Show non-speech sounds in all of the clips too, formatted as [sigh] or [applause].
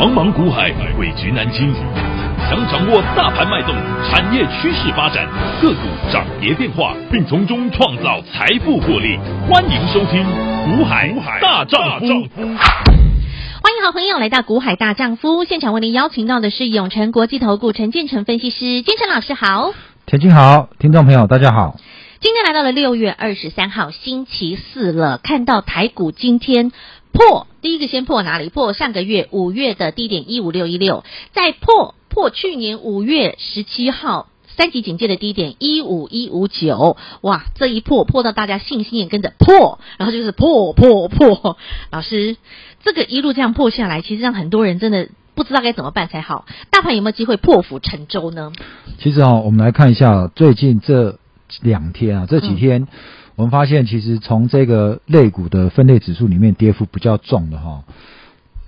茫茫股海，汇局南京。想掌握大盘脉动、产业趋势发展、个股涨跌变化，并从中创造财富获利，欢迎收听《股海大丈夫》。欢迎好朋友来到《股海大丈夫》现场，为您邀请到的是永诚国际投顾陈建成分析师，建成老师好。田青好，听众朋友大家好。今天来到了六月二十三号星期四了，看到台股今天。破第一个先破哪里？破上个月五月的低点一五六一六，再破破去年五月十七号三级警戒的低点一五一五九。哇，这一破破到大家信心也跟着破，然后就是破破破。老师，这个一路这样破下来，其实让很多人真的不知道该怎么办才好。大盘有没有机会破釜沉舟呢？其实哦，我们来看一下最近这两天啊，这几天。嗯我们发现，其实从这个类股的分类指数里面，跌幅比较重的哈，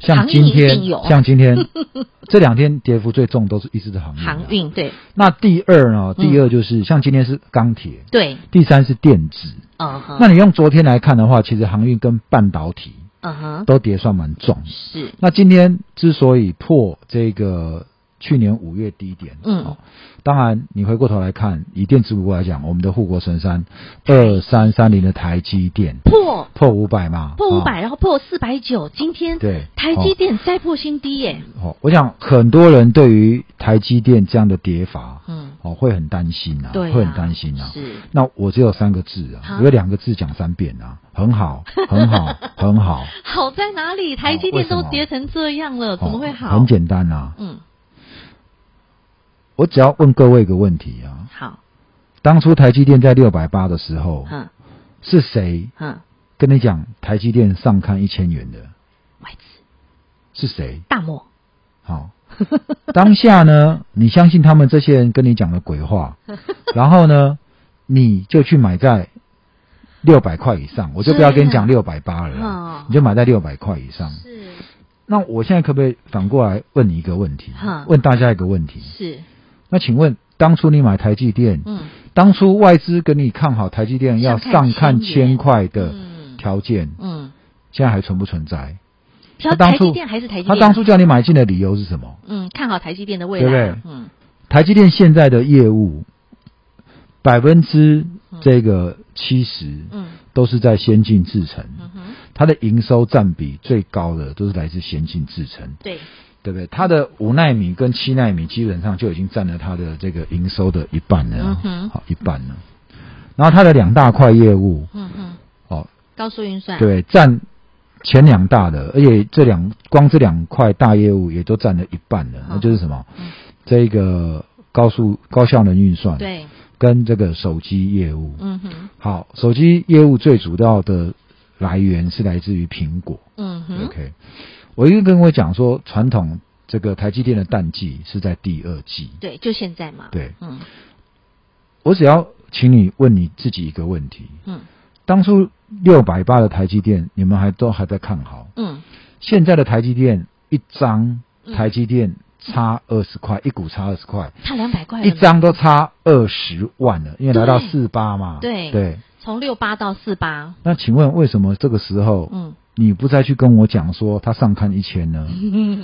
像今天，像今天 [laughs] 这两天跌幅最重都是一直的航运。航运对。那第二呢？第二就是、嗯、像今天是钢铁，对。第三是电子。嗯哼。那你用昨天来看的话，其实航运跟半导体，嗯哼，都跌算蛮重。是。那今天之所以破这个。去年五月低点，嗯、哦，当然你回过头来看，以电子股来讲，我们的护国神山二三三零的台积电破破五百嘛，破五百，然后破四百九，今天对台积电再破新低耶。哦，我想很多人对于台积电这样的跌法，嗯，哦，会很担心啊，对啊，会很担心啊。是，那我只有三个字啊，我有两个字讲三遍啊，很好，很好，[laughs] 很好。好在哪里？台积电都跌成这样了，怎么会好？很简单啊，嗯。我只要问各位一个问题啊，好，当初台积电在六百八的时候，嗯，是谁，嗯，跟你讲台积电上看一千元的外资是谁？大摩。好，当下呢，[laughs] 你相信他们这些人跟你讲的鬼话，[laughs] 然后呢，你就去买在六百块以上，我就不要跟你讲六百八了，哦，你就买在六百块以上。是。那我现在可不可以反过来问你一个问题？问大家一个问题？是。那请问，当初你买台积电，嗯，当初外资跟你看好台积电要上看千块的条件，嗯，嗯，现在还存不存在？他当初还是台积电，他当初叫你买进的理由是什么？嗯，看好台积电的未来，对不对？嗯，台积电现在的业务百分之这个七十，嗯，都是在先进制程，嗯哼，它的营收占比最高的都是来自先进制程，对。对不对？它的五奈米跟七奈米基本上就已经占了它的这个营收的一半了，嗯，好一半了。然后它的两大块业务，嗯哼，哦，高速运算，对，占前两大的，而且这两光这两块大业务也都占了一半了，那就是什么？嗯，这个高速高效能运算，对，跟这个手机业务，嗯哼，好，手机业务最主要的来源是来自于苹果，嗯哼，OK。我一直跟我讲说，传统这个台积电的淡季是在第二季，对，就现在嘛。对，嗯，我只要请你问你自己一个问题，嗯，当初六百八的台积电，你们还都还在看好，嗯，现在的台积电一张台积电差二十块，一股差二十块，差两百块，一张都差二十万了，因为来到四八嘛，对。对，从六八到四八。那请问为什么这个时候，嗯？你不再去跟我讲说他上看一千呢？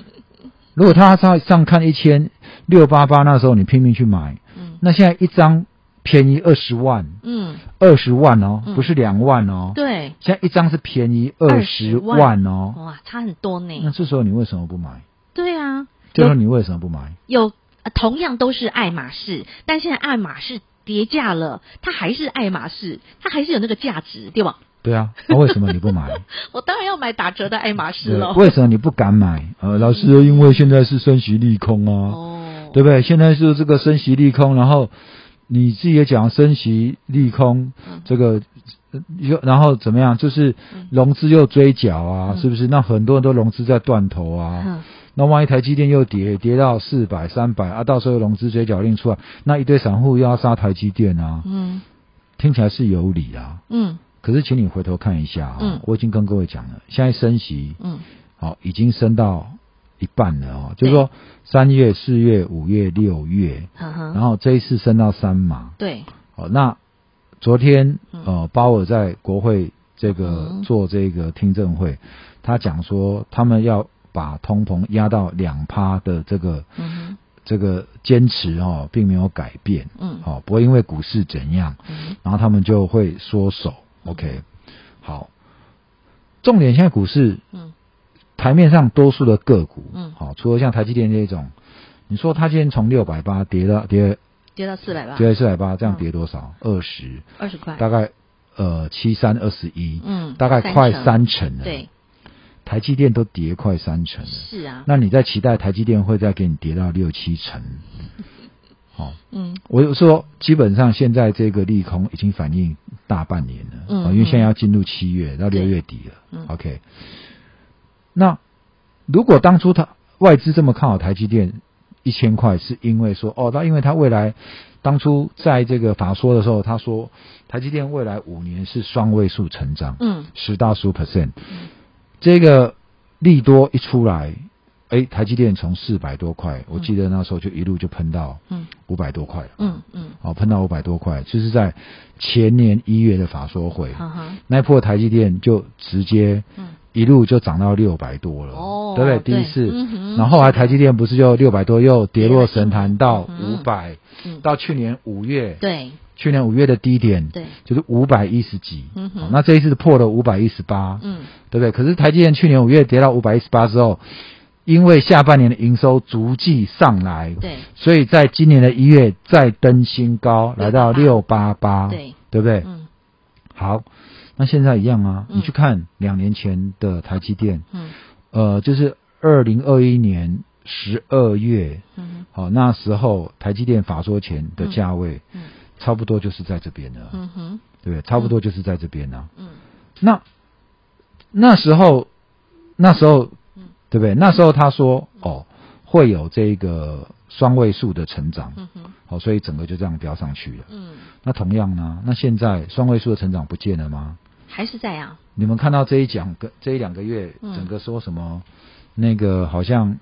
[laughs] 如果他上上看一千六八八，那时候你拼命去买，嗯，那现在一张便宜二十万，嗯，二十万哦，不是两万哦，对，现在一张是便宜二十万哦，哇，差很多呢。那这时候你为什么不买？对啊，这时候你为什么不买？有同样都是爱马仕，但现在爱马仕跌价了，它还是爱马仕，它还是有那个价值，对吧？对啊，那、啊、为什么你不买？[laughs] 我当然要买打折的爱马仕了。为什么你不敢买？呃，老师，因为现在是升息利空啊，哦，对不对？现在是这个升息利空，然后你自己也讲升息利空，嗯、这个又然后怎么样？就是融资又追缴啊，嗯、是不是？那很多人都融资在断头啊，嗯、那万一台积电又跌跌到四百、三百啊，到时候融资追缴令出来，那一堆散户又要杀台积电啊，嗯，听起来是有理啊，嗯。可是，请你回头看一下啊，嗯，我已经跟各位讲了，现在升息，嗯，好，已经升到一半了哦，就是说三月、四月、五月、六月，然后这一次升到三码，对，好，那昨天呃，鲍尔在国会这个做这个听证会，他讲说他们要把通膨压到两趴的这个，嗯，这个坚持哦，并没有改变，嗯，好，不会因为股市怎样，嗯，然后他们就会缩手，OK，好，重点现在股市，嗯，台面上多数的个股，嗯，好，除了像台积电这种，你说它今天从六百八跌到跌，跌到四百八，跌到四百八，这样跌多少？二十，二十块，大概。呃，七三二十一，嗯，大概快三成了。对，台积电都跌快三成了。是啊，那你在期待台积电会再给你跌到六七成？好，[laughs] 嗯，我就说，基本上现在这个利空已经反映大半年了，嗯，因为现在要进入七月到六月底了，嗯，OK。那如果当初他外资这么看好台积电一千块，是因为说，哦，那因为他未来。当初在这个法说的时候，他说台积电未来五年是双位数成长，嗯，十到十五 percent，这个利多一出来，哎，台积电从四百多块，我记得那时候就一路就喷到嗯。五百多块，嗯嗯，哦，喷到五百多块，就是在前年一月的法说会，那破台积电就直接一路就涨到六百多了，哦，对不对？第一次，然后后来台积电不是就六百多又跌落神坛到五百。嗯，到去年五月，对，去年五月的低点，对，就是五百一十几，嗯哼，那这一次破了五百一十八，嗯，对不对？可是台积电去年五月跌到五百一十八之后，因为下半年的营收逐季上来，对，所以在今年的一月再登新高，来到六八八，对，对不对？嗯，好，那现在一样啊，你去看两年前的台积电，嗯，呃，就是二零二一年。十二月，嗯，好，那时候台积电法说前的价位，嗯，差不多就是在这边了，嗯哼，对不对？差不多就是在这边了，嗯，那那时候，那时候，对不对？那时候他说，哦，会有这个双位数的成长，嗯哼，好，所以整个就这样飙上去了，嗯，那同样呢，那现在双位数的成长不见了吗？还是在啊？你们看到这一讲个这一两个月，整个说什么？那个好像。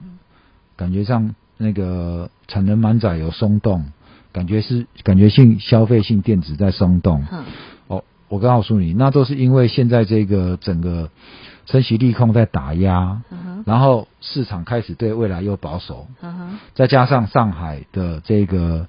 感觉上那个产能满载有松动，感觉是感觉性消费性电子在松动。嗯，哦，我告诉你，那都是因为现在这个整个升息利空在打压，嗯，然后市场开始对未来又保守，嗯哼，再加上上海的这个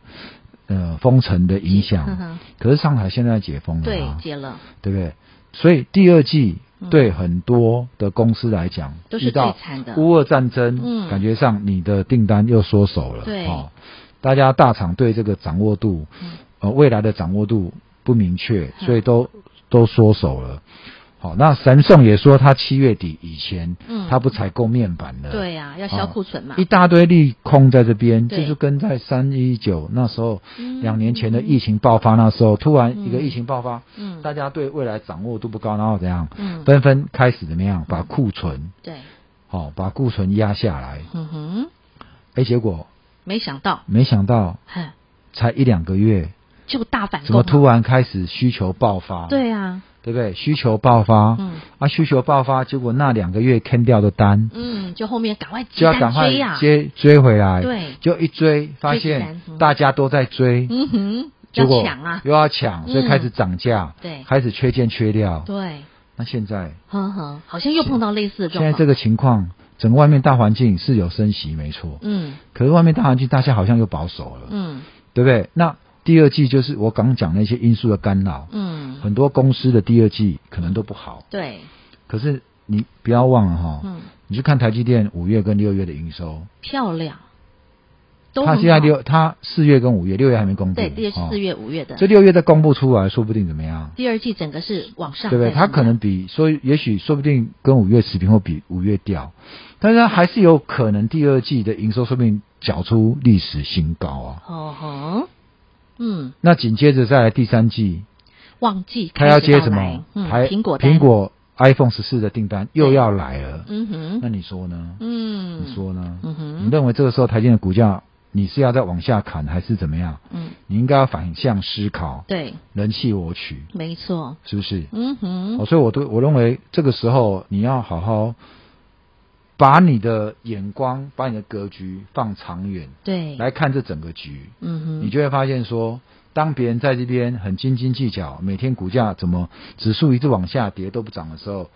呃封城的影响，嗯，可是上海现在解封了，对，解了，对不对？所以第二季。对很多的公司来讲，都是最惨的。乌俄战争，嗯，感觉上你的订单又缩手了。对，哦，大家大厂对这个掌握度，呃，未来的掌握度不明确，所以都都缩手了。好，那神送也说，他七月底以前，嗯，他不采购面板了。对呀，要销库存嘛。一大堆利空在这边，就是跟在三一九那时候，两年前的疫情爆发那时候，突然一个疫情爆发，嗯，大家对未来掌握度不高，然后怎样？嗯，纷纷开始怎么样？把库存，对，好，把库存压下来。嗯哼，哎，结果没想到，没想到，才一两个月就大反攻，怎么突然开始需求爆发？对啊。对不对？需求爆发，嗯，啊，需求爆发，结果那两个月坑掉的单，嗯，就后面赶快就要赶快接追回来，对，就一追发现大家都在追，嗯哼，结果抢啊，又要抢，所以开始涨价，对，开始缺件缺料，对，那现在，呵呵，好像又碰到类似的状况。现在这个情况，整个外面大环境是有升息，没错，嗯，可是外面大环境大家好像又保守了，嗯，对不对？那。第二季就是我刚讲那些因素的干扰，嗯，很多公司的第二季可能都不好，对。可是你不要忘了哈，嗯，你去看台积电五月跟六月的营收，漂亮。他现在六，他四月跟五月，六月还没公布，对，第四月、五月的，这六月再公布出来，说不定怎么样？第二季整个是往上，对不对？他可能比说，也许说不定跟五月持平，或比五月掉，但是他还是有可能第二季的营收说不定缴出历史新高啊！哦吼。嗯，那紧接着再来第三季，旺季，他要接什么？嗯，苹果苹果 iPhone 十四的订单又要来了。嗯哼，那你说呢？嗯，你说呢？嗯哼，你认为这个时候台积电的股价你是要再往下砍还是怎么样？嗯，你应该要反向思考。对，人弃我取，没错，是不是？嗯哼，所以我都我认为这个时候你要好好。把你的眼光，把你的格局放长远，对，来看这整个局，嗯哼，你就会发现说，当别人在这边很斤斤计较，每天股价怎么指数一直往下跌都不涨的时候，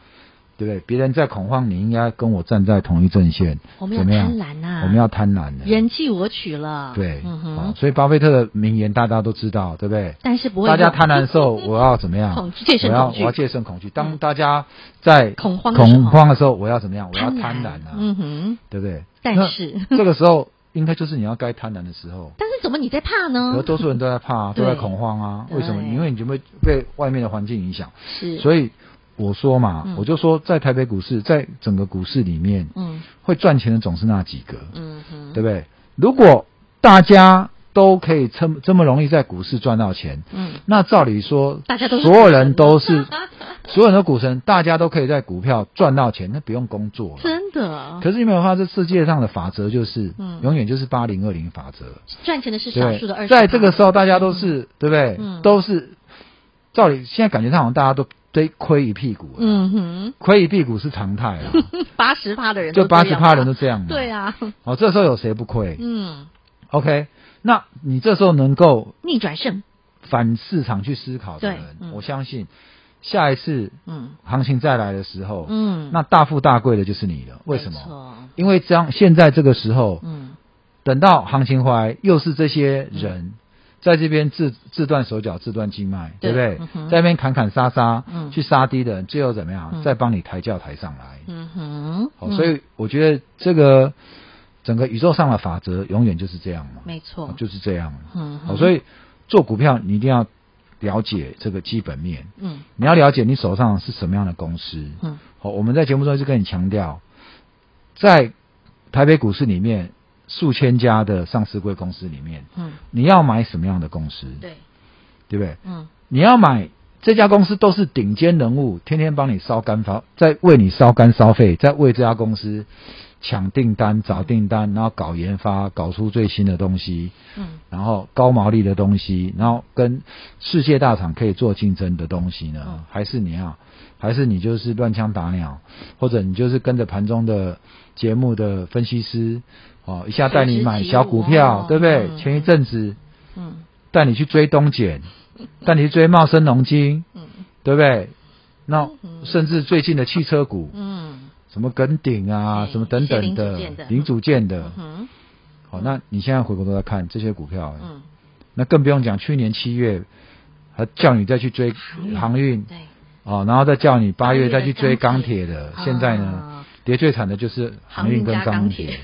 对不对？别人在恐慌，你应该跟我站在同一阵线。我们要贪婪啊！我们要贪婪的，人弃我取了。对，嗯哼。所以巴菲特的名言大家都知道，对不对？但是不会。大家贪婪的时候，我要怎么样？[laughs] 恐惧，戒慎恐惧。我要我要戒慎恐惧。当大家在恐慌恐慌的时候，我要怎么样？我要贪婪啊！嗯哼，对不对？但是这个时候应该就是你要该贪婪的时候。但是怎么你在怕呢？而多数人都在怕，[laughs] 都在恐慌啊！为什么？因为你就会被外面的环境影响。是。所以。我说嘛，嗯、我就说，在台北股市，在整个股市里面，嗯，会赚钱的总是那几个，嗯哼，对不对？如果大家都可以这么这么容易在股市赚到钱，嗯，那照理说，大家都所有人都是 [laughs] 所有人的股神，大家都可以在股票赚到钱，那不用工作了，真的。可是你没有发现，这世界上的法则就是，嗯，永远就是八零二零法则，赚钱的是少数的二十，在这个时候，大家都是，嗯、对不对？嗯，都是照理，现在感觉上好像大家都。对，亏一屁股。嗯哼，亏一屁股是常态啊。[laughs] 八十趴的人就八十趴人都这样。对啊。哦，这时候有谁不亏？嗯。OK，那你这时候能够逆转胜，反市场去思考的人，嗯、我相信下一次嗯行情再来的时候，嗯，那大富大贵的就是你了。为什么？因为这样，现在这个时候，嗯，等到行情回来，又是这些人。嗯在这边自自断手脚、自断经脉，对，不对？嗯、在那边砍砍杀杀，嗯、去杀低的人，最后怎么样？嗯、再帮你抬轿抬上来。嗯哼。好，所以我觉得这个整个宇宙上的法则永远就是这样嘛。没错，就是这样。嗯哼。好，所以做股票你一定要了解这个基本面。嗯。你要了解你手上是什么样的公司。嗯。好，我们在节目中一直跟你强调，在台北股市里面。数千家的上市贵公司里面，嗯，你要买什么样的公司？对，对不对？嗯，你要买这家公司都是顶尖人物，天天帮你烧干烧，在为你烧干烧肺，在为这家公司抢订单、找订单，然后搞研发，搞出最新的东西，嗯，然后高毛利的东西，然后跟世界大厂可以做竞争的东西呢？嗯，还是你要，还是你就是乱枪打鸟，或者你就是跟着盘中的节目的分析师？哦，一下带你买小股票，对不对？嗯、前一阵子，嗯，带你去追东碱，带你去追茂生农金，嗯，对不对？那甚至最近的汽车股，嗯，什么耿鼎啊，什么等等的零组件的，嗯，好，那你现在回过头来看这些股票，嗯，那更不用讲，去年七月还叫你再去追航运，对，哦，然后再叫你八月再去追钢铁。的，现在呢？跌最惨的就是航运跟钢铁。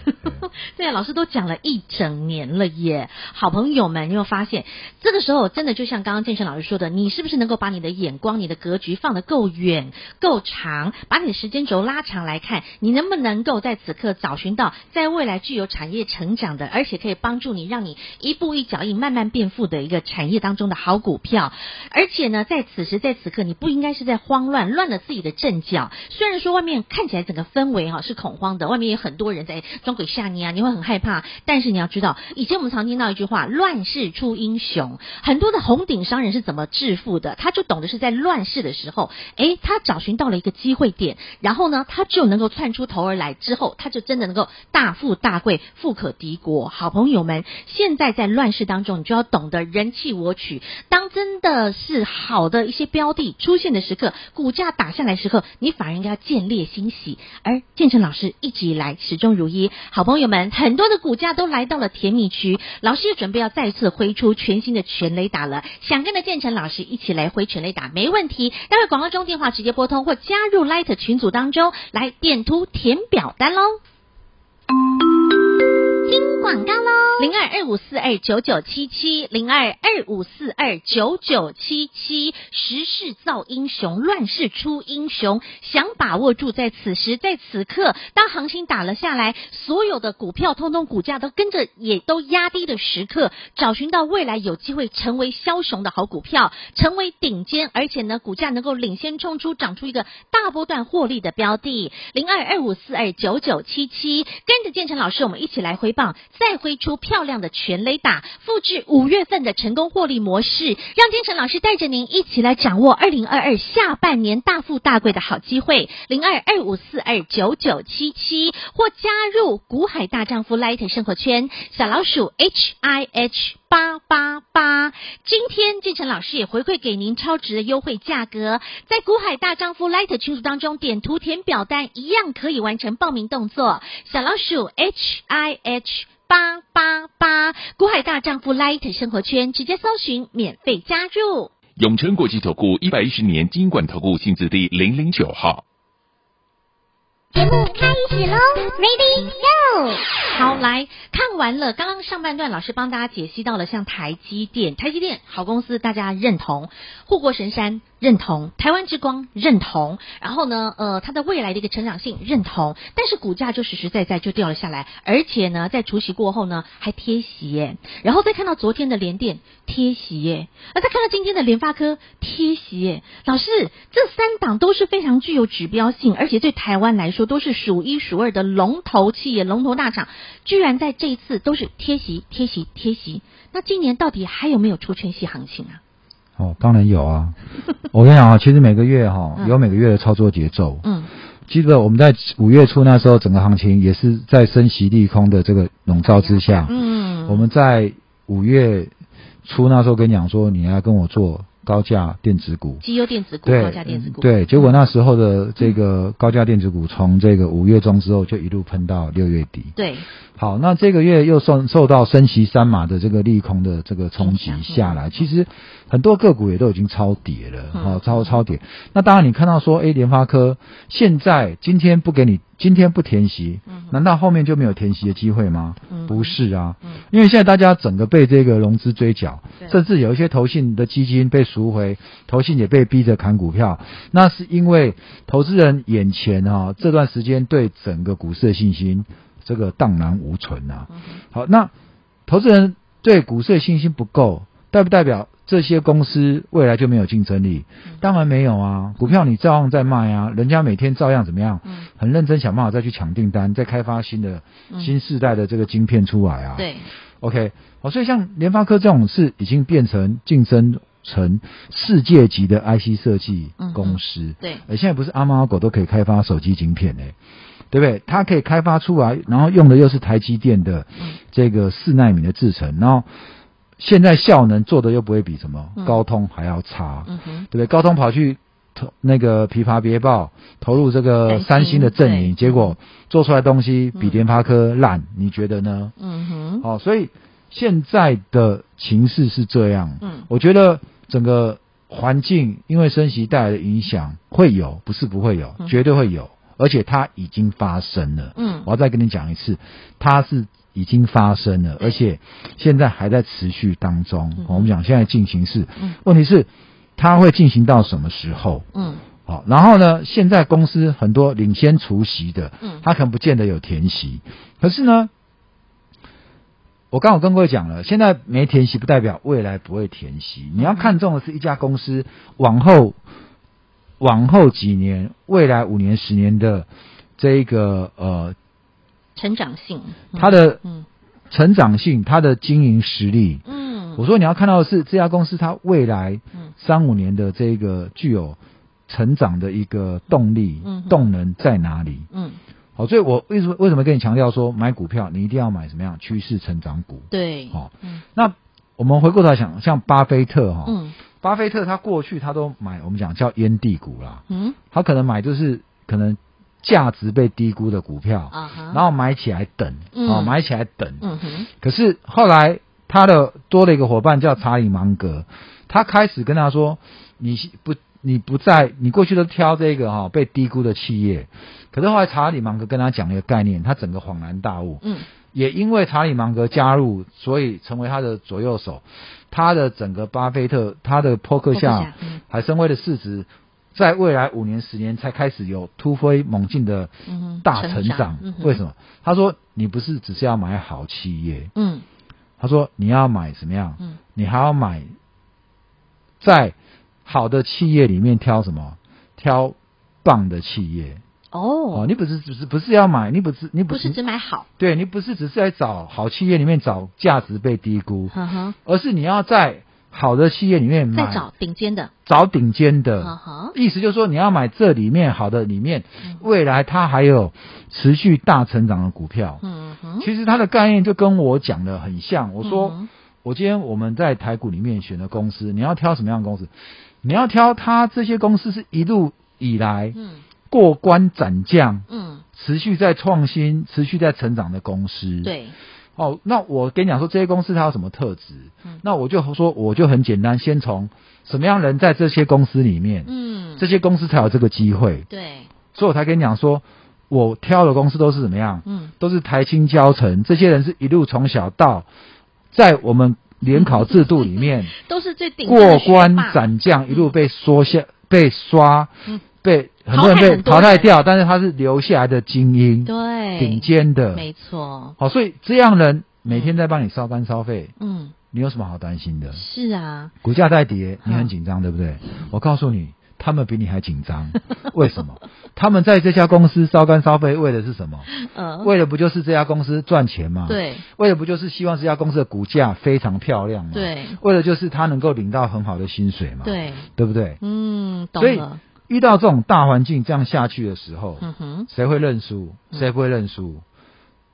对 [laughs] 啊，老师都讲了一整年了耶，好朋友们，你有发现这个时候真的就像刚刚建成老师说的，你是不是能够把你的眼光、你的格局放得够远、够长，把你的时间轴拉长来看，你能不能够在此刻找寻到在未来具有产业成长的，而且可以帮助你让你一步一脚印慢慢变富的一个产业当中的好股票？而且呢，在此时在此刻，你不应该是在慌乱，乱了自己的阵脚。虽然说外面看起来整个氛围哈是恐慌的，外面有很多人在装鬼吓你啊，你会很害怕。但是你要知道，以前我们常听到一句话：“乱世出英雄。”很多的红顶商人是怎么致富的？他就懂得是在乱世的时候，诶，他找寻到了一个机会点，然后呢，他就能够窜出头而来。之后，他就真的能够大富大贵，富可敌国。好朋友们，现在在乱世当中，你就要懂得人弃我取。当真的是好的一些标的出现的时刻，股价打下来时刻，你反而应该要见猎欣喜，而。建成老师一直以来始终如一，好朋友们很多的股价都来到了甜蜜区，老师也准备要再次挥出全新的全垒打了。想跟着建成老师一起来挥全垒打，没问题。待会广告中电话直接拨通或加入 Light 群组当中来点图填表单喽。听广告喽。零二二五四二九九七七，零二二五四二九九七七，时势造英雄，乱世出英雄。想把握住在此时在此刻，当行情打了下来，所有的股票通通股价都跟着也都压低的时刻，找寻到未来有机会成为枭雄的好股票，成为顶尖，而且呢股价能够领先冲出，长出一个大波段获利的标的。零二二五四二九九七七，跟着建成老师，我们一起来挥再挥出。漂亮的全雷打，复制五月份的成功获利模式，让建成老师带着您一起来掌握二零二二下半年大富大贵的好机会。零二二五四二九九七七，或加入股海大丈夫 Light 生活圈，小老鼠 H I H。八八八。今天建成老师也回馈给您超值的优惠价格，在股海大丈夫 Light 群组当中点图填表单，一样可以完成报名动作。小老鼠 H I H 八八八，股海大丈夫 Light 生活圈，直接搜寻免费加入。永诚国际投顾一百一十年金管投顾薪资第零零九号。节目开始喽，Ready Go！好，来看完了刚刚上半段，老师帮大家解析到了像台积电，台积电好公司，大家认同；护国神山。认同台湾之光，认同，然后呢，呃，它的未来的一个成长性认同，但是股价就实实在在就掉了下来，而且呢，在除夕过后呢，还贴息耶，然后再看到昨天的联电贴息耶，那再看到今天的联发科贴息耶，老师，这三档都是非常具有指标性，而且对台湾来说都是数一数二的龙头企业、龙头大厂，居然在这一次都是贴息、贴息、贴息，那今年到底还有没有出全息行情啊？哦，当然有啊！[laughs] 我跟你讲啊，其实每个月哈、哦、有每个月的操作节奏。嗯，记得我们在五月初那时候，整个行情也是在升息利空的这个笼罩之下。嗯，我们在五月初那时候跟你讲说，你要跟我做。高价电子股，绩优电子股，高价电子股，对，结果那时候的这个高价电子股，从这个五月中之后就一路喷到六月底。对，好，那这个月又受受到升息三码的这个利空的这个冲击下来，其实很多个股也都已经超跌了，好，超超跌。那当然你看到说，哎，联发科现在今天不给你。今天不填息，难道后面就没有填息的机会吗？嗯、不是啊，嗯、因为现在大家整个被这个融资追缴，甚至有一些投信的基金被赎回，投信也被逼着砍股票，那是因为投资人眼前啊这段时间对整个股市的信心这个荡然无存啊。嗯、好，那投资人对股市的信心不够，代不代表？这些公司未来就没有竞争力？当然没有啊！股票你照样在卖啊，人家每天照样怎么样？很认真想办法再去抢订单，再开发新的新世代的这个晶片出来啊。对，OK，好，所以像联发科这种是已经变成竞争成世界级的 IC 设计公司。对，而现在不是阿猫阿狗都可以开发手机晶片嘞，对不对？它可以开发出来，然后用的又是台积电的这个四奈米的制程，然后。现在效能做的又不会比什么高通还要差，对不对？高通跑去投那个琵琶别报，投入这个三星的阵营，结果做出来的东西比联发科烂，你觉得呢？嗯哼，好，所以现在的情势是这样。嗯，我觉得整个环境因为升息带来的影响会有，不是不会有，绝对会有，而且它已经发生了。嗯，我要再跟你讲一次，它是。已经发生了，而且现在还在持续当中。嗯、我们讲现在进行式，嗯、问题是它会进行到什么时候？嗯，好，然后呢？现在公司很多领先除息的，嗯，它可能不见得有填息，可是呢，我刚刚跟各位讲了，现在没填息不代表未来不会填息。你要看中的是一家公司往后往后几年，未来五年、十年的这一个呃。成长性，它的嗯。成长性，它的经营实力。嗯，我说你要看到的是这家公司它未来三五年的这个具有成长的一个动力、嗯动能在哪里？嗯，好，所以我为什么为什么跟你强调说买股票你一定要买什么样趋势成长股？对，好，那我们回过头来想，像巴菲特哈，嗯，巴菲特他过去他都买我们讲叫烟蒂股啦，嗯，他可能买就是可能。价值被低估的股票，uh. 然后买起来等，嗯、哦，买起来等。嗯哼。可是后来他的多了一个伙伴叫查理芒格，他开始跟他说：“你不，你不在，你过去都挑这个哈、哦、被低估的企业。”可是后来查理芒格跟他讲了一个概念，他整个恍然大悟。嗯。也因为查理芒格加入，所以成为他的左右手，他的整个巴菲特，他的波克夏、海参崴的市值。在未来五年、十年才开始有突飞猛进的大成长，成长嗯、为什么？他说：“你不是只是要买好企业，嗯，他说你要买什么样？嗯，你还要买在好的企业里面挑什么？挑棒的企业哦。哦，你不是只是不是要买？你不是你不是，不是只买好？对，你不是只是在找好企业里面找价值被低估，呵呵而是你要在。”好的企业里面买，再找顶尖的，找顶尖的，呵呵意思就是说你要买这里面好的里面，嗯、未来它还有持续大成长的股票。嗯哼，其实它的概念就跟我讲的很像。我说，嗯、我今天我们在台股里面选的公司，你要挑什么样的公司？你要挑它这些公司是一路以来嗯过关斩将，嗯，持续在创新、持续在成长的公司。对。哦，那我跟你讲说，这些公司它有什么特质？嗯，那我就说，我就很简单，先从什么样人在这些公司里面，嗯，这些公司才有这个机会。对，所以我才跟你讲说，我挑的公司都是怎么样？嗯，都是台青交成，这些人是一路从小到，在我们联考制度里面，[laughs] 都是最顶过关斩将，一路被刷下，被刷，嗯。被很多人被淘汰掉，但是他是留下来的精英，对，顶尖的，没错。好，所以这样人每天在帮你烧班烧费，嗯，你有什么好担心的？是啊，股价在跌，你很紧张，对不对？我告诉你，他们比你还紧张，[laughs] 为什么？他们在这家公司烧干烧费，为的是什么？嗯，为的不就是这家公司赚钱吗？对，为的不就是希望这家公司的股价非常漂亮吗？对，为的就是他能够领到很好的薪水嘛？对，对不对？嗯，懂了。遇到这种大环境这样下去的时候，嗯哼，谁会认输？谁不会认输？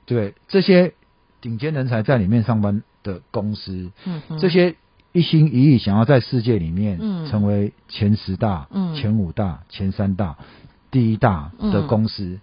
对，这些顶尖人才在里面上班的公司，嗯，这些一心一意想要在世界里面成为前十大、嗯、前五大、前三大、第一大的公司，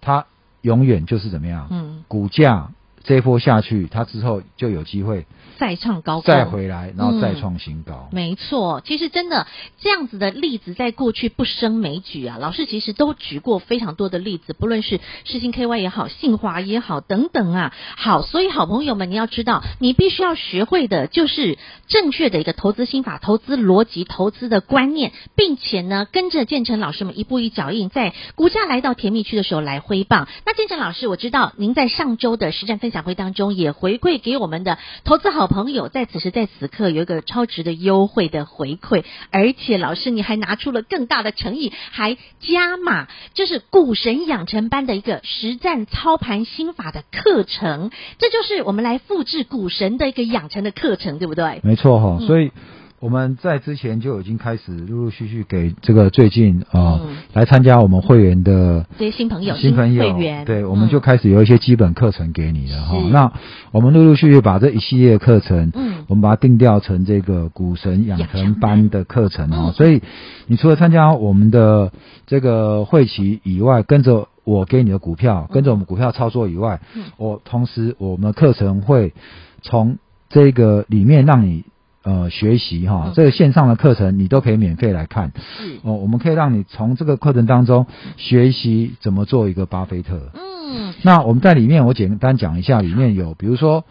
它永远就是怎么样？嗯，股价这一波下去，它之后就有机会。再创高，再回来，然后再创新高。嗯、没错，其实真的这样子的例子在过去不胜枚举啊。老师其实都举过非常多的例子，不论是世新 KY 也好，信华也好，等等啊。好，所以好朋友们，你要知道，你必须要学会的就是正确的一个投资心法、投资逻辑、投资的观念，并且呢，跟着建成老师们一步一脚印，在股价来到甜蜜区的时候来挥棒。那建成老师，我知道您在上周的实战分享会当中也回馈给我们的投资好。朋友在此时在此刻有一个超值的优惠的回馈，而且老师你还拿出了更大的诚意，还加码，就是股神养成班的一个实战操盘心法的课程，这就是我们来复制股神的一个养成的课程，对不对？没错哈，所以。我们在之前就已经开始陆陆续续给这个最近啊、呃嗯、来参加我们会员的这些新朋友、新朋友会员，对，我们就开始有一些基本课程给你了哈。那我们陆陆续续把这一系列课程，嗯，我们把它定调成这个股神养成班的课程哦。所以你除了参加我们的这个会期以外，跟着我给你的股票，跟着我们股票操作以外，嗯，我同时我们的课程会从这个里面让你。呃，学习哈，这个线上的课程你都可以免费来看。是哦，我们可以让你从这个课程当中学习怎么做一个巴菲特。嗯，那我们在里面我简单讲一下，里面有比如说，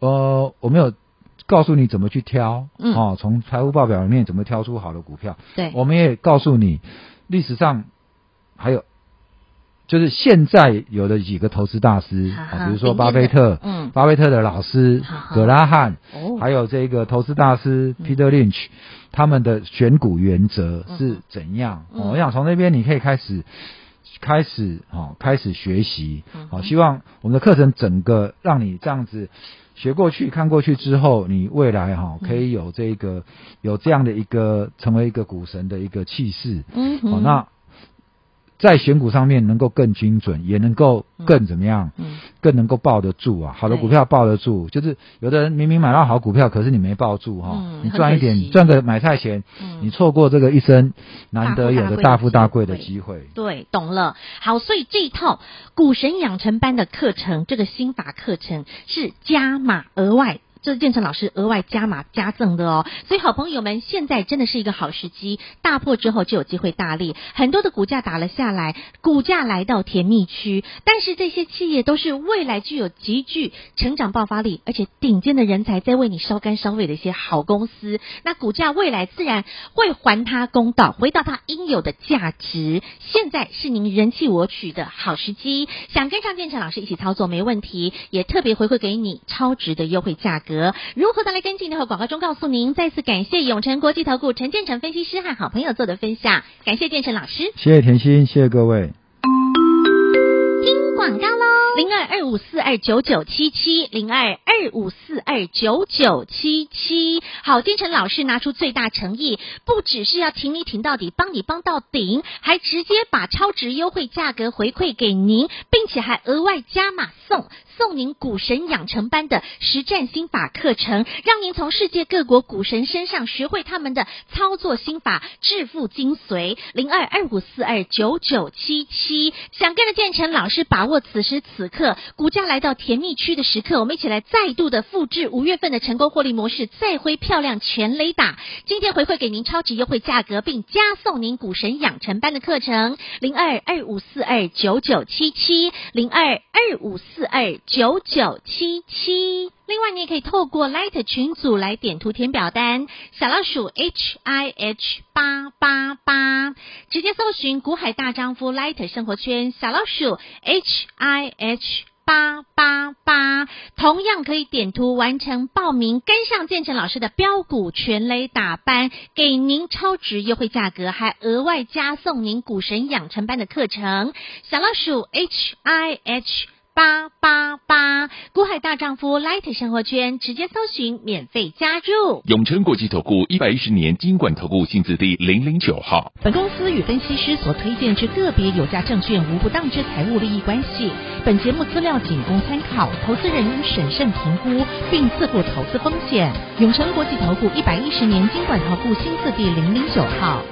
呃，我们有告诉你怎么去挑，嗯，哦，从财务报表里面怎么挑出好的股票。对，我们也告诉你历史上还有。就是现在有的几个投资大师啊，比如说巴菲特，嗯，巴菲特的老师格拉汉，哦，还有这个投资大师 Peter Lynch，他们的选股原则是怎样？我想从那边你可以开始开始哦，开始学习，好，希望我们的课程整个让你这样子学过去看过去之后，你未来哈可以有这个有这样的一个成为一个股神的一个气势，嗯，好，那。在选股上面能够更精准，也能够更怎么样？嗯，更能够抱得住啊！好的股票抱得住，就是有的人明明买到好股票，可是你没抱住哈，你赚一点，赚个买菜钱，你错过这个一生难得有的大富大贵的机会。对，懂了。好，所以这一套股神养成班的课程，这个心法课程是加码额外。这是建成老师额外加码加赠的哦，所以好朋友们，现在真的是一个好时机，大破之后就有机会大利，很多的股价打了下来，股价来到甜蜜区，但是这些企业都是未来具有极具成长爆发力，而且顶尖的人才在为你烧肝烧肺的一些好公司，那股价未来自然会还他公道，回到他应有的价值。现在是您人气我取的好时机，想跟上建成老师一起操作没问题，也特别回馈给你超值的优惠价格。如何再来跟进？那会广告中告诉您。再次感谢永诚国际投顾陈建成分析师和好朋友做的分享，感谢建成老师，谢谢甜心，谢谢各位。听广告喽。零二二五四二九九七七，零二二五四二九九七七。好，建成老师拿出最大诚意，不只是要挺你挺到底，帮你帮到顶，还直接把超值优惠价格回馈给您，并且还额外加码送送您股神养成班的实战心法课程，让您从世界各国股神身上学会他们的操作心法、致富精髓。零二二五四二九九七七，想跟着建成老师把握此时此刻股价来到甜蜜区的时刻，我们一起来再度的复制五月份的成功获利模式，再挥漂亮全雷打。今天回馈给您超级优惠价格，并加送您股神养成班的课程，零二二五四二九九七七，零二二五四二九九七七。另外，你也可以透过 Light 群组来点图填表单，小老鼠 H I H 八八八，直接搜寻“股海大丈夫 Light 生活圈”，小老鼠 H I H。八八八，同样可以点图完成报名，跟上建成老师的标股全垒打班，给您超值优惠价格，还额外加送您股神养成班的课程。小老鼠 H I H。八八八，股海大丈夫 Light 生活圈，直接搜寻免费加入。永诚国际投顾一百一十年金管投顾新字第零零九号。本公司与分析师所推荐之个别有价证券无不当之财务利益关系。本节目资料仅供参考，投资人应审慎评估并自负投资风险。永诚国际投顾一百一十年金管投顾新字第零零九号。